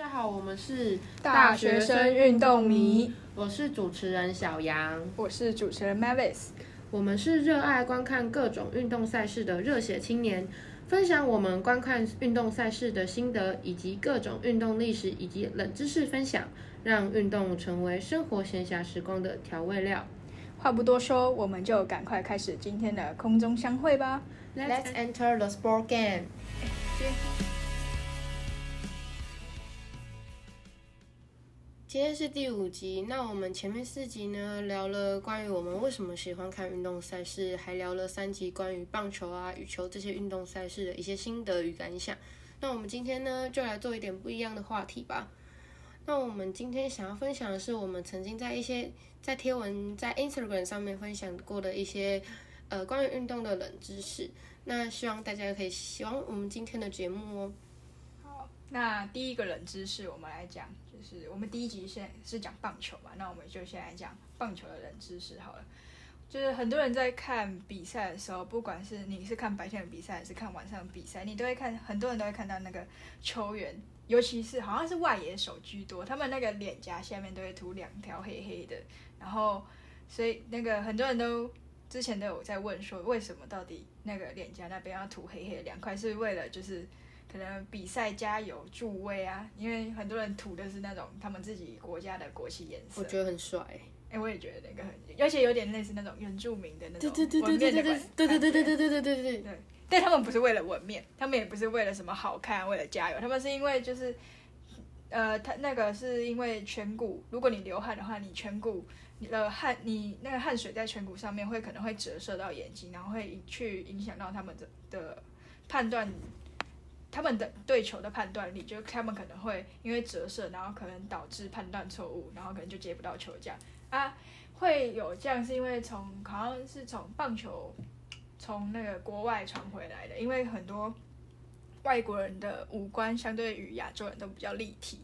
家好，我们是大学生运动迷，我是主持人小杨，我是主持人 Mavis，我们是热爱观看各种运动赛事的热血青年，分享我们观看运动赛事的心得，以及各种运动历史以及冷知识分享，让运动成为生活闲暇时光的调味料。话不多说，我们就赶快开始今天的空中相会吧。Let's enter the sport game。今天是第五集，那我们前面四集呢聊了关于我们为什么喜欢看运动赛事，还聊了三集关于棒球啊、羽球这些运动赛事的一些心得与感想。那我们今天呢就来做一点不一样的话题吧。那我们今天想要分享的是我们曾经在一些在贴文在 Instagram 上面分享过的一些呃关于运动的冷知识。那希望大家可以喜欢我们今天的节目哦。那第一个冷知识我们来讲，就是我们第一集先是讲棒球嘛，那我们就先来讲棒球的冷知识好了。就是很多人在看比赛的时候，不管是你是看白天的比赛还是看晚上的比赛，你都会看，很多人都会看到那个球员，尤其是好像是外野手居多，他们那个脸颊下面都会涂两条黑黑的，然后所以那个很多人都之前都有在问说，为什么到底那个脸颊那边要涂黑黑的两块，是为了就是可能比赛加油助威啊？因为很多人涂的是那种他们自己国家的国旗颜色。我觉得很帅。哎、我也觉得那个很，而且有点类似那种原住民的那种对对对纹对对对面的感对对对对对对对对对。对，但他们不是为了纹面，他们也不是为了什么好看，为了加油，他们是因为就是，呃，他那个是因为颧骨，如果你流汗的话，你颧骨你的汗，你那个汗水在颧骨上面会可能会折射到眼睛，然后会去影响到他们的的判断。他们的对球的判断力，就是他们可能会因为折射，然后可能导致判断错误，然后可能就接不到球这样啊。会有这样是因为从好像是从棒球从那个国外传回来的，因为很多外国人的五官相对于亚洲人都比较立体，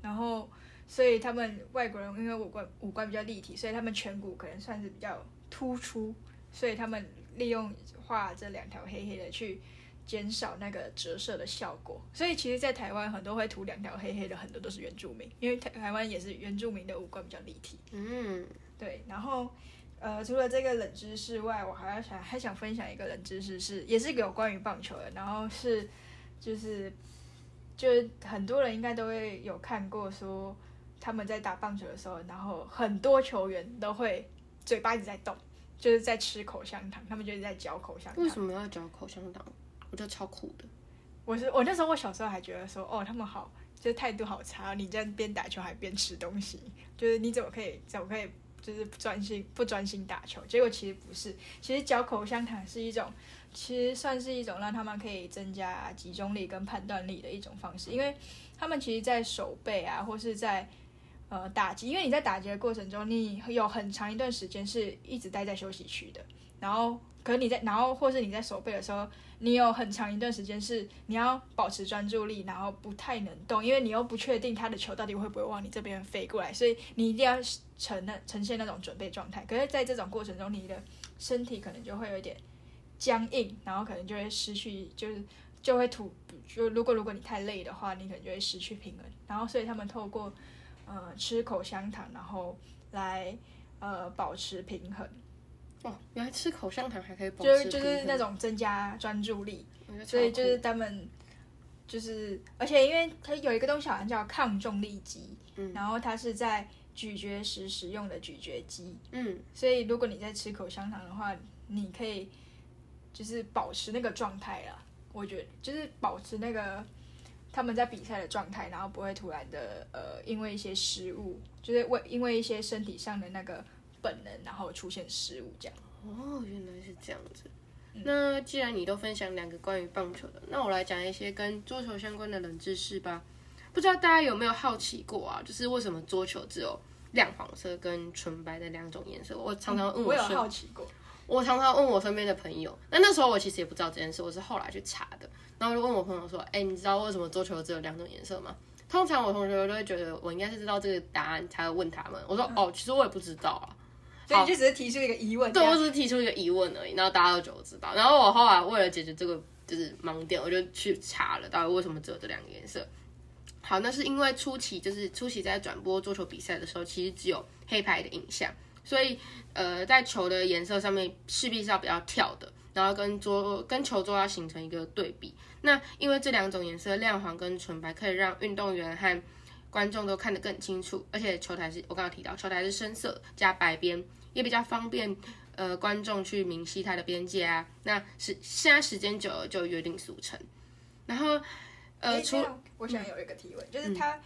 然后所以他们外国人因为五官五官比较立体，所以他们颧骨可能算是比较突出，所以他们利用画这两条黑黑的去减少那个折射的效果。所以其实，在台湾很多会涂两条黑黑的，很多都是原住民，因为台台湾也是原住民的五官比较立体。嗯，对，然后呃，除了这个冷知识外，我还要想还想分享一个冷知识是，也是有关于棒球的，然后是就是就是很多人应该都会有看过说他们在打棒球的时候，然后很多球员都会嘴巴一直在动，就是在吃口香糖，他们就是在嚼口香糖。为什么要嚼口香糖？我觉得超酷的。我是我那时候我小时候还觉得说，哦，他们好，就是态度好差，你这样边打球还边吃东西，就是你怎么可以怎么可以就是不专心不专心打球？结果其实不是，其实嚼口香糖是一种，其实算是一种让他们可以增加集中力跟判断力的一种方式，因为他们其实在手背啊或是在呃打击，因为你在打击的过程中，你有很长一段时间是一直待在休息区的，然后可是你在，然后或是你在手背的时候，你有很长一段时间是你要保持专注力，然后不太能动，因为你又不确定他的球到底会不会往你这边飞过来，所以你一定要呈那呈现那种准备状态。可是，在这种过程中，你的身体可能就会有点僵硬，然后可能就会失去，就是就会吐，就如果如果你太累的话，你可能就会失去平衡。然后，所以他们透过呃吃口香糖，然后来呃保持平衡。哇，原来吃口香糖还可以保就是就是那，种增加专注力，所以就是他们就是，而且因为它有一个东西好像叫抗重力肌，嗯。然后它是在咀嚼时使用的咀嚼肌，嗯，所以如果你在吃口香糖的话，你可以就是保持那个状态啦。我觉得就是保持那个他们在比赛的状态，然后不会突然的呃因为一些失误，就是为因为一些身体上的那个本能，然后出现失误这样。哦，原来是这样子。那既然你都分享两个关于棒球的，那我来讲一些跟桌球相关的冷知识吧。不知道大家有没有好奇过啊？就是为什么桌球只有亮黄色跟纯白的两种颜色？我常常问我有身好奇过，我常常问我身边的朋友，那那时候我其实也不知道这件事，我是后来去查的。然后我就问我朋友说：“哎、你知道为什么桌球只有两种颜色吗？”通常我同学都会觉得我应该是知道这个答案才会问他们。我说：“哦，其实我也不知道啊。”所以你就只是提出一个疑问。对，我只是提出一个疑问而已，然后大家都觉得我知道。然后我后来为了解决这个就是盲点，我就去查了到底为什么只有这两个颜色。好，那是因为初期就是初期在转播桌球比赛的时候，其实只有黑白的影像，所以呃，在球的颜色上面势必是要比较跳的，然后跟桌跟球桌要形成一个对比。那因为这两种颜色亮黄跟纯白，可以让运动员和观众都看得更清楚，而且球台是我刚刚提到，球台是深色加白边，也比较方便呃观众去明晰它的边界啊。那是现在时间久了就约定俗成，然后呃除除我想有一个提问，就是他。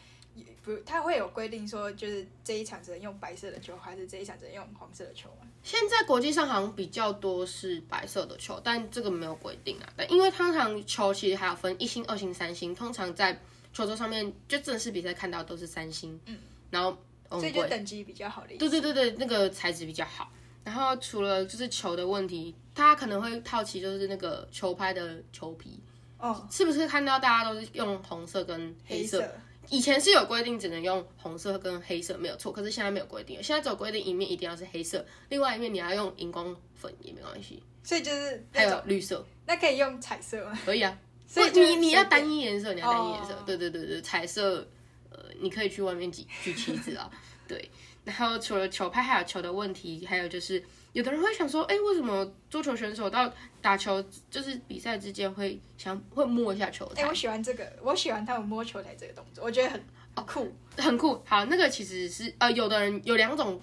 不，他会有规定说，就是这一场只能用白色的球，还是这一场只能用黄色的球吗？现在国际上好像比较多是白色的球，但这个没有规定啊。但因为通常球其实还有分一星、二星、三星，通常在球桌上面就正式比赛看到都是三星，嗯，然后所以就等级比较好的。对对对对，那个材质比较好。然后除了就是球的问题，大家可能会好奇，就是那个球拍的球皮，哦，是不是看到大家都是用红色跟黑色？以前是有规定只能用红色跟黑色没有错，可是现在没有规定，现在只有规定一面一定要是黑色，另外一面你要用荧光粉也没关系。所以就是还有绿色，那可以用彩色吗？可以啊，所以你你要单一一颜色，你要单一颜色，对对对对，彩色，呃，你可以去外面举举旗子啊，对。然后除了球拍还有球的问题，还有就是有的人会想说，哎，为什么桌球选手到打球就是比赛之间会想会摸一下球台？哎，我喜欢这个，我喜欢他们摸球台这个动作，我觉得很酷，很酷。好，那个其实是呃，有的人有两种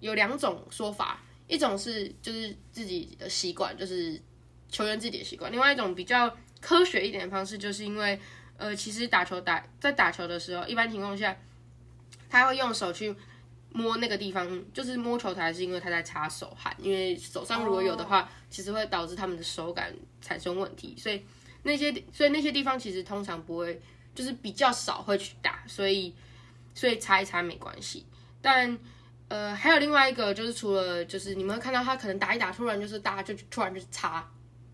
有两种说法，一种是就是自己的习惯，就是球员自己的习惯；，另外一种比较科学一点的方式，就是因为呃，其实打球打在打球的时候，一般情况下他会用手去。摸那个地方，就是摸球台，是因为他在擦手汗，因为手上如果有的话，其实会导致他们的手感产生问题，所以那些所以那些地方其实通常不会，就是比较少会去打，所以所以擦一擦没关系。但呃，还有另外一个就是除了就是你们会看到他可能打一打，突然就是大家就突然就擦，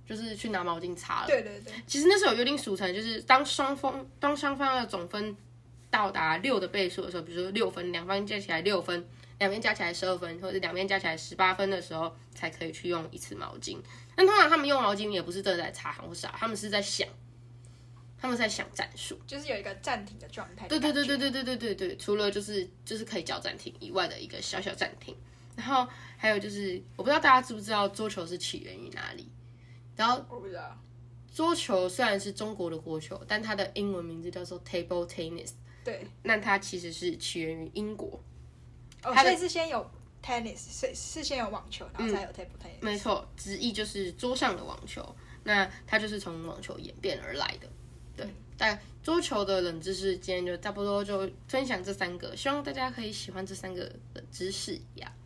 就是去拿毛巾擦了。对对对。其实那时候有约定俗成，就是当双方当双方的总分。到达六的倍数的时候，比如说六分，两方加起来六分，两边加起来十二分，或者两边加起来十八分的时候，才可以去用一次毛巾。但通常他们用毛巾也不是真的在擦或啥，他们是在想，他们在想战术，就是有一个暂停的状态。对对对对对对对对对，除了就是就是可以叫暂停以外的一个小小暂停。然后还有就是，我不知道大家知不知道桌球是起源于哪里？然后我不知道，桌球虽然是中国的国球，但它的英文名字叫做 table tennis。对，那它其实是起源于英国，哦，所以是先有 tennis，是是先有网球，然后才有 table tennis。没错，直译就是桌上的网球，那它就是从网球演变而来的。对，但桌球的冷知识今天就差不多就分享这三个，希望大家可以喜欢这三个冷知识呀。好，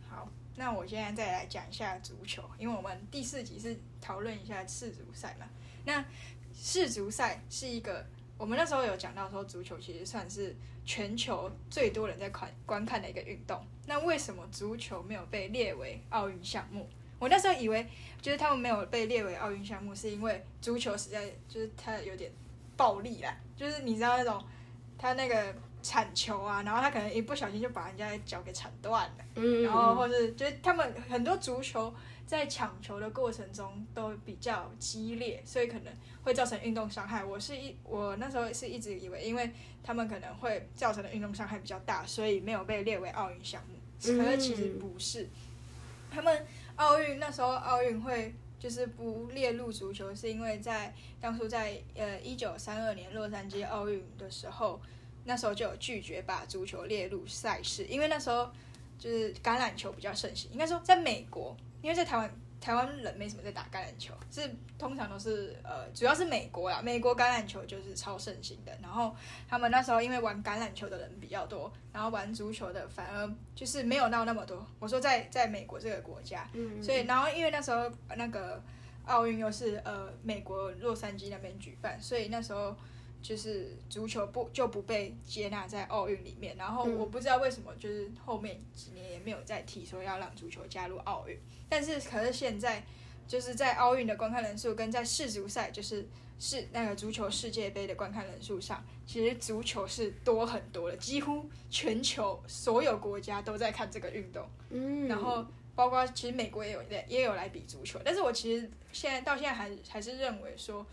那我现在再来讲一下足球，因为我们第四集是讨论一下世足赛嘛，那世足赛是一个。我们那时候有讲到说，足球其实算是全球最多人在观观看的一个运动。那为什么足球没有被列为奥运项目？我那时候以为，就是他们没有被列为奥运项目，是因为足球实在就是它有点暴力啦，就是你知道那种他那个铲球啊，然后他可能一不小心就把人家的脚给铲断了，嗯，然后或是就是他们很多足球。在抢球的过程中都比较激烈，所以可能会造成运动伤害。我是一我那时候是一直以为，因为他们可能会造成的运动伤害比较大，所以没有被列为奥运项目。可是其实不是，他们奥运那时候奥运会就是不列入足球，是因为在当初在呃一九三二年洛杉矶奥运的时候，那时候就有拒绝把足球列入赛事，因为那时候就是橄榄球比较盛行，应该说在美国。因为在台湾，台湾人没什么在打橄榄球，是通常都是呃，主要是美国啦，美国橄榄球就是超盛行的。然后他们那时候因为玩橄榄球的人比较多，然后玩足球的反而就是没有闹那么多。我说在在美国这个国家，嗯所以然后因为那时候那个奥运又是呃美国洛杉矶那边举办，所以那时候就是足球不就不被接纳在奥运里面。然后我不知道为什么，就是后面几年也没有再提说要让足球加入奥运。但是，可是现在就是在奥运的观看人数跟在世足赛，就是是那个足球世界杯的观看人数上，其实足球是多很多的，几乎全球所有国家都在看这个运动。嗯，然后包括其实美国也有也有来比足球，但是我其实现在到现在还还是认为说，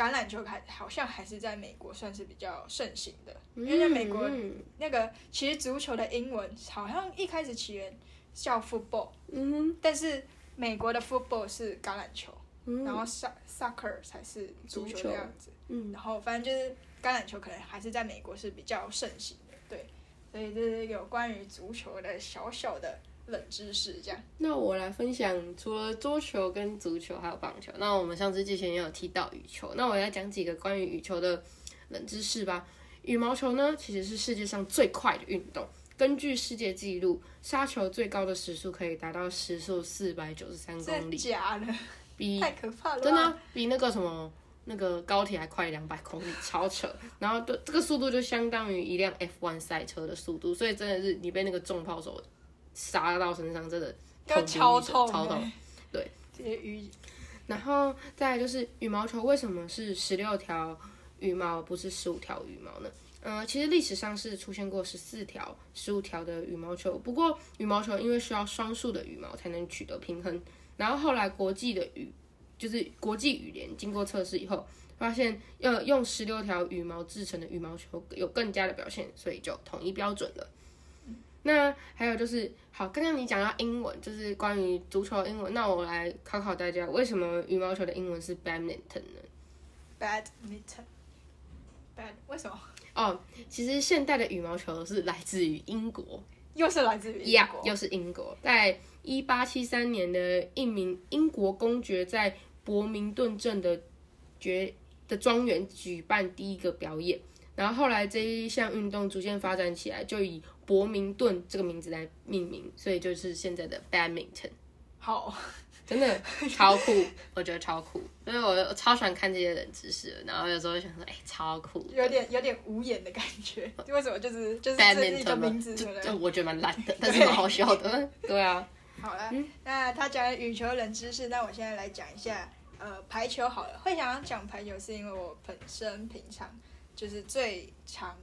橄榄球还好像还是在美国算是比较盛行的，因为在美国嗯那个其实足球的英文好像一开始起源叫 football，嗯但是美国的 football 是橄榄球，嗯。然后 soc soccer 才是足球足球的样子。嗯，然后反正就是橄榄球可能还是在美国是比较盛行的，对，所以这是有关于足球的小小的冷知识，这样。那我来分享，除了桌球跟足球还有棒球，那我们上次之前也有提到羽球，那我来讲几个关于羽球的冷知识吧。羽毛球呢，其实是世界上最快的运动。根据世界纪录，杀球最高的时速可以达到时速四百九十三公里，假的？比太可怕了！真的啊、比那个什么那个高铁还快两百公里，超扯。然后对这个速度就相当于一辆 F1 赛车的速度，所以真的是你被那个重炮手杀到身上，真的要痛超痛、欸，超痛。对，这些羽然后再来就是羽毛球为什么是十六条羽毛，不是十五条羽毛呢？呃，其实历史上是出现过十四条、十五条的羽毛球，不过羽毛球因为需要双数的羽毛才能取得平衡，然后后来国际的羽就是国际羽联经过测试以后，发现要用十六条羽毛制成的羽毛球有更佳的表现，所以就统一标准了。那还有就是，好，刚刚你讲到英文，就是关于足球的英文，那我来考考大家，为什么羽毛球的英文是 badminton 呢？badminton，bad 为什么？哦，其实现代的羽毛球是来自于英国，又是来自于英呀国又是英国，在一八七三年的一名英国公爵在伯明顿镇的爵的庄园举办第一个表演，然后后来这一项运动逐渐发展起来，就以伯明顿这个名字来命名，所以就是现在的 badminton。好，真的超酷，我觉得超酷，所以我超喜欢看这些冷知识，然后有时候会想说，哎、超酷。有点有点无言的感觉。为什么？就是就是这一 badminton 名字，对就就？我觉得蛮烂的，但是蛮好笑的。对啊，好了，那他讲羽球冷知识，那我现在来讲一下呃排球好了。会想要讲排球，是因为我本身平常就是最常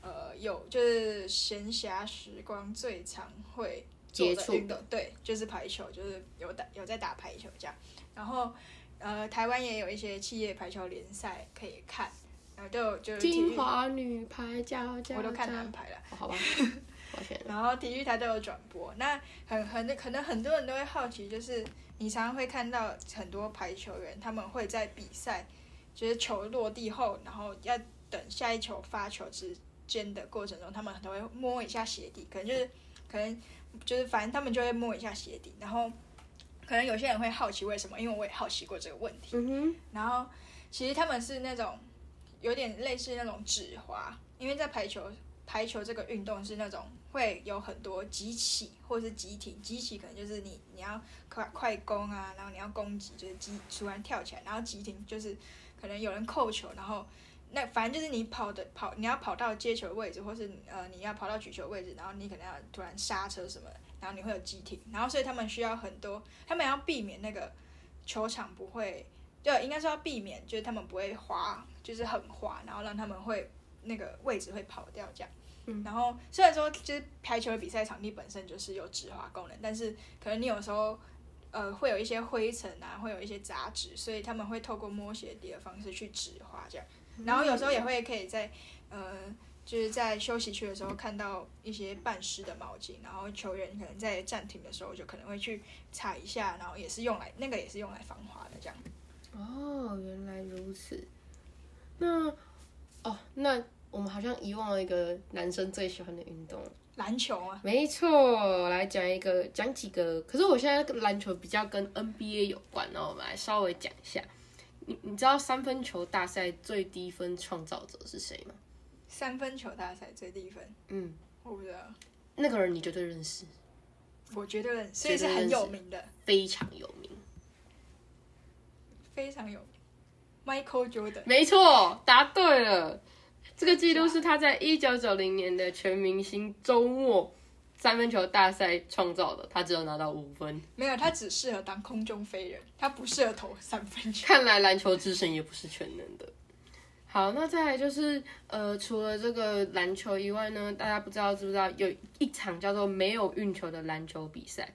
呃有就是闲暇时光最常会做接触的对，就是排球，就是有打有在打排球这样。然后呃台湾也有一些企业排球联赛可以看，然后都有就是金华女排加加我都看叫男排了。哦好吧。然后体育台都有转播。那很很可能很多人都会好奇，就是你常常会看到很多排球员，他们会在比赛，就是球落地后，然后要等下一球发球之间的过程中，他们都会摸一下鞋底，可能就是可能就是反正他们就会摸一下鞋底，然后可能有些人会好奇为什么，因为我也好奇过这个问题。嗯哼，然后其实他们是那种有点类似那种指滑，因为在排球排球这个运动是那种会有很多急起或是急停，急起可能就是你你要快快攻啊，然后你要攻击就是急突然跳起来，然后急停就是可能有人扣球，然后。那反正就是你跑的跑，你要跑到接球的位置，或是呃你要跑到举球位置，然后你可能要突然刹车什么的，然后你会有急停，然后所以他们需要很多，他们要避免那个球场不会对，应该是要避免，就是他们不会滑，就是很滑，然后让他们会那个位置会跑掉这样。嗯然后虽然说就是排球的比赛场地本身就是有止滑功能，但是可能你有时候呃会有一些灰尘啊，会有一些杂质，所以他们会透过摸鞋底的方式去止滑这样。然后有时候也会可以在呃就是在休息区的时候看到一些半湿的毛巾，然后球员可能在暂停的时候就可能会去踩一下，然后也是用来那个也是用来防滑的这样。哦，原来如此。那哦，那我们好像遗忘了一个男生最喜欢的运动。篮球啊，没错，来讲一个，讲几个。可是我现在篮球比较跟 NBA 有关，那我们来稍微讲一下。你你知道三分球大赛最低分创造者是谁吗？三分球大赛最低分，嗯，我不知道，那个人你绝对认识，我觉得所以是很有名的，非常有名。非常有名。Michael Jordan，没错，答对了。这个记录是他在一九九零年的全明星周末三分球大赛创造的，他只有拿到五分。没有，他只适合当空中飞人，他不适合投三分球。看来篮球之神也不是全能的。好，那再来就是呃，除了这个篮球以外呢，大家不知道知不知道有一场叫做没有运球的篮球比赛？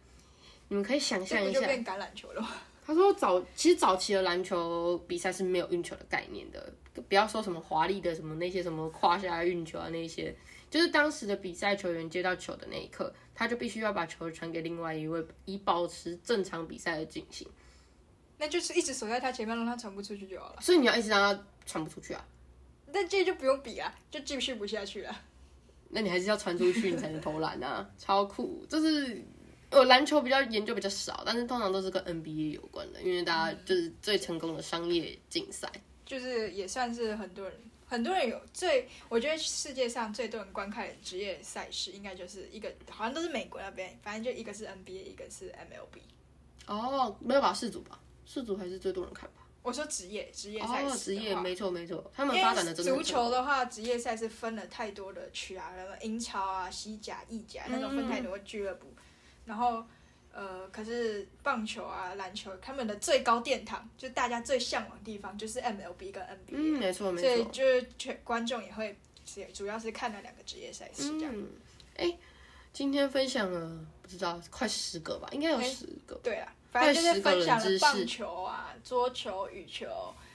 你们可以想象一下，就变橄榄球了吗？他说早其实早期的篮球比赛是没有运球的概念的，不要说什么华丽的什么那些什么胯下运球啊那些，就是当时的比赛球员接到球的那一刻，他就必须要把球传给另外一位，以保持正常比赛的进行。那就是一直守在他前面，让他传不出去就好了。所以你要一直让他传不出去啊，那这就不用比啊，就继续不下去了。那你还是要传出去，你才能投篮啊，超酷！就是我篮球比较研究比较少，但是通常都是跟 NBA 有关的，因为大家就是最成功的商业竞赛。就是也算是很多人，很多人有最，我觉得世界上最多人观看的职业赛事，应该就是一个，好像都是美国那边，反正就一个是 NBA，一个是 MLB。哦，没有吧？四组吧，四组还是最多人看吧？我说职业职业赛事，哦，职业没错没错，他们发展的真的足球的话，职业赛是分了太多的区啊，什么英超啊、西甲、意甲那种分太多俱乐部，然后呃，可是棒球啊、篮球，他们的最高殿堂，就大家最向往的地方，就是 MLB 跟 NBA，、嗯，没错没错所以错。就是全观众也会是主要是看那两个职业赛事这样。嗯，哎，今天分享了不知道快十个吧，应该有哎十个。对啦，反正就是分享了棒球啊、桌球、羽球，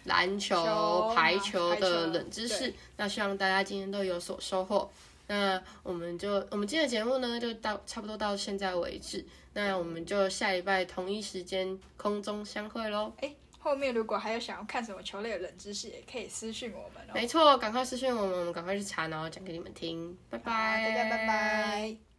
篮球球、排球的冷知识。那希望大家今天都有所收获。那我们就我们今天的节目呢，就到差不多到现在为止。那我们就下礼拜同一时间空中相会喽。后面如果还有想要看什么球类的冷知识，也可以私讯我们哦。没错，赶快私讯我们，我们赶快去查，然后讲给你们听。拜拜，大家拜拜。